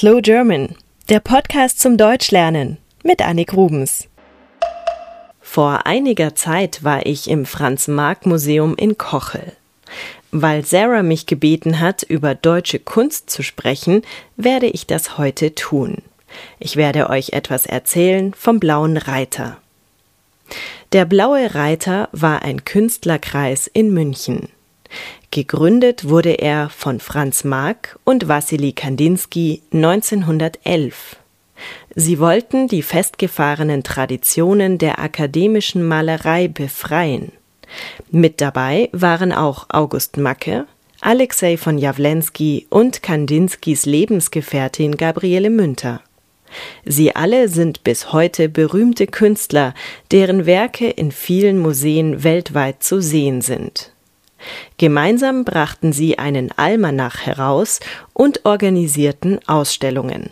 Slow German, der Podcast zum Deutschlernen mit Annik Rubens. Vor einiger Zeit war ich im Franz-Marc-Museum in Kochel. Weil Sarah mich gebeten hat, über deutsche Kunst zu sprechen, werde ich das heute tun. Ich werde euch etwas erzählen vom Blauen Reiter. Der Blaue Reiter war ein Künstlerkreis in München. Gegründet wurde er von Franz Marc und Wassily Kandinsky 1911. Sie wollten die festgefahrenen Traditionen der akademischen Malerei befreien. Mit dabei waren auch August Macke, Alexei von Jawlensky und Kandinskys Lebensgefährtin Gabriele Münter. Sie alle sind bis heute berühmte Künstler, deren Werke in vielen Museen weltweit zu sehen sind. Gemeinsam brachten sie einen Almanach heraus und organisierten Ausstellungen.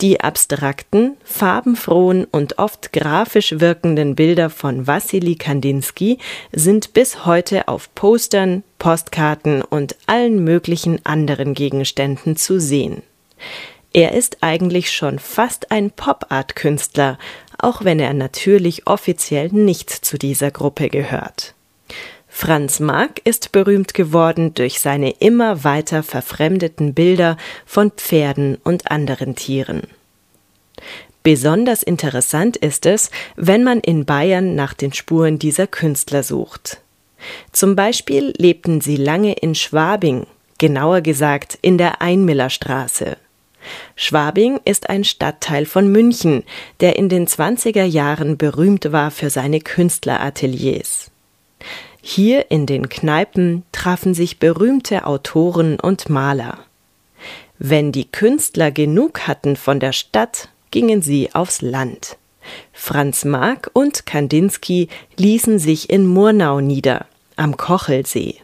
Die abstrakten, farbenfrohen und oft grafisch wirkenden Bilder von Wassily Kandinsky sind bis heute auf Postern, Postkarten und allen möglichen anderen Gegenständen zu sehen. Er ist eigentlich schon fast ein Pop-Art-Künstler, auch wenn er natürlich offiziell nicht zu dieser Gruppe gehört. Franz Marc ist berühmt geworden durch seine immer weiter verfremdeten Bilder von Pferden und anderen Tieren. Besonders interessant ist es, wenn man in Bayern nach den Spuren dieser Künstler sucht. Zum Beispiel lebten sie lange in Schwabing, genauer gesagt in der Einmillerstraße. Schwabing ist ein Stadtteil von München, der in den 20er Jahren berühmt war für seine Künstlerateliers. Hier in den Kneipen trafen sich berühmte Autoren und Maler. Wenn die Künstler genug hatten von der Stadt, gingen sie aufs Land. Franz Marc und Kandinsky ließen sich in Murnau nieder, am Kochelsee.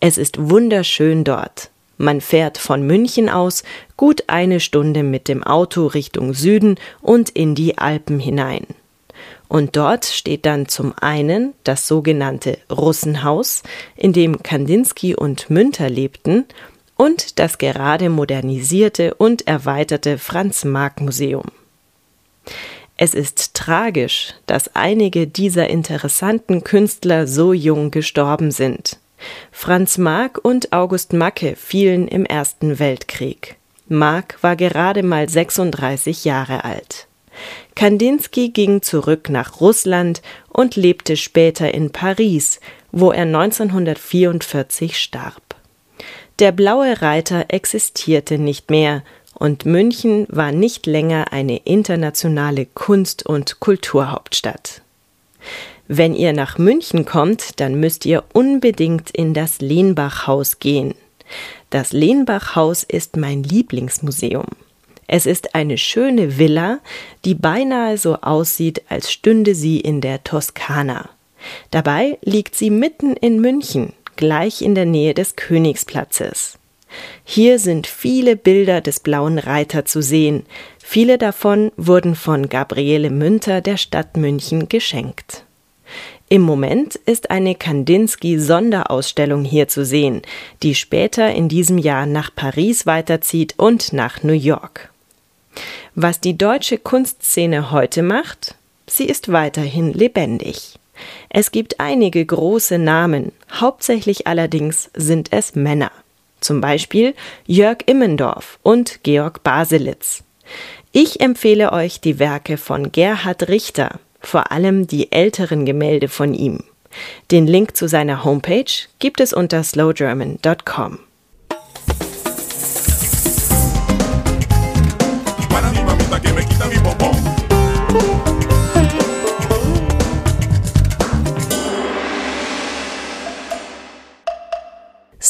Es ist wunderschön dort. Man fährt von München aus gut eine Stunde mit dem Auto Richtung Süden und in die Alpen hinein. Und dort steht dann zum einen das sogenannte Russenhaus, in dem Kandinsky und Münter lebten, und das gerade modernisierte und erweiterte Franz-Marc-Museum. Es ist tragisch, dass einige dieser interessanten Künstler so jung gestorben sind. Franz Marc und August Macke fielen im Ersten Weltkrieg. Marc war gerade mal 36 Jahre alt. Kandinsky ging zurück nach Russland und lebte später in Paris, wo er 1944 starb. Der Blaue Reiter existierte nicht mehr und München war nicht länger eine internationale Kunst- und Kulturhauptstadt. Wenn ihr nach München kommt, dann müsst ihr unbedingt in das Lehnbach-Haus gehen. Das Lehnbach-Haus ist mein Lieblingsmuseum. Es ist eine schöne Villa, die beinahe so aussieht, als stünde sie in der Toskana. Dabei liegt sie mitten in München, gleich in der Nähe des Königsplatzes. Hier sind viele Bilder des blauen Reiter zu sehen, viele davon wurden von Gabriele Münter der Stadt München geschenkt. Im Moment ist eine Kandinsky-Sonderausstellung hier zu sehen, die später in diesem Jahr nach Paris weiterzieht und nach New York. Was die deutsche Kunstszene heute macht? Sie ist weiterhin lebendig. Es gibt einige große Namen, hauptsächlich allerdings sind es Männer. Zum Beispiel Jörg Immendorf und Georg Baselitz. Ich empfehle euch die Werke von Gerhard Richter, vor allem die älteren Gemälde von ihm. Den Link zu seiner Homepage gibt es unter slowgerman.com.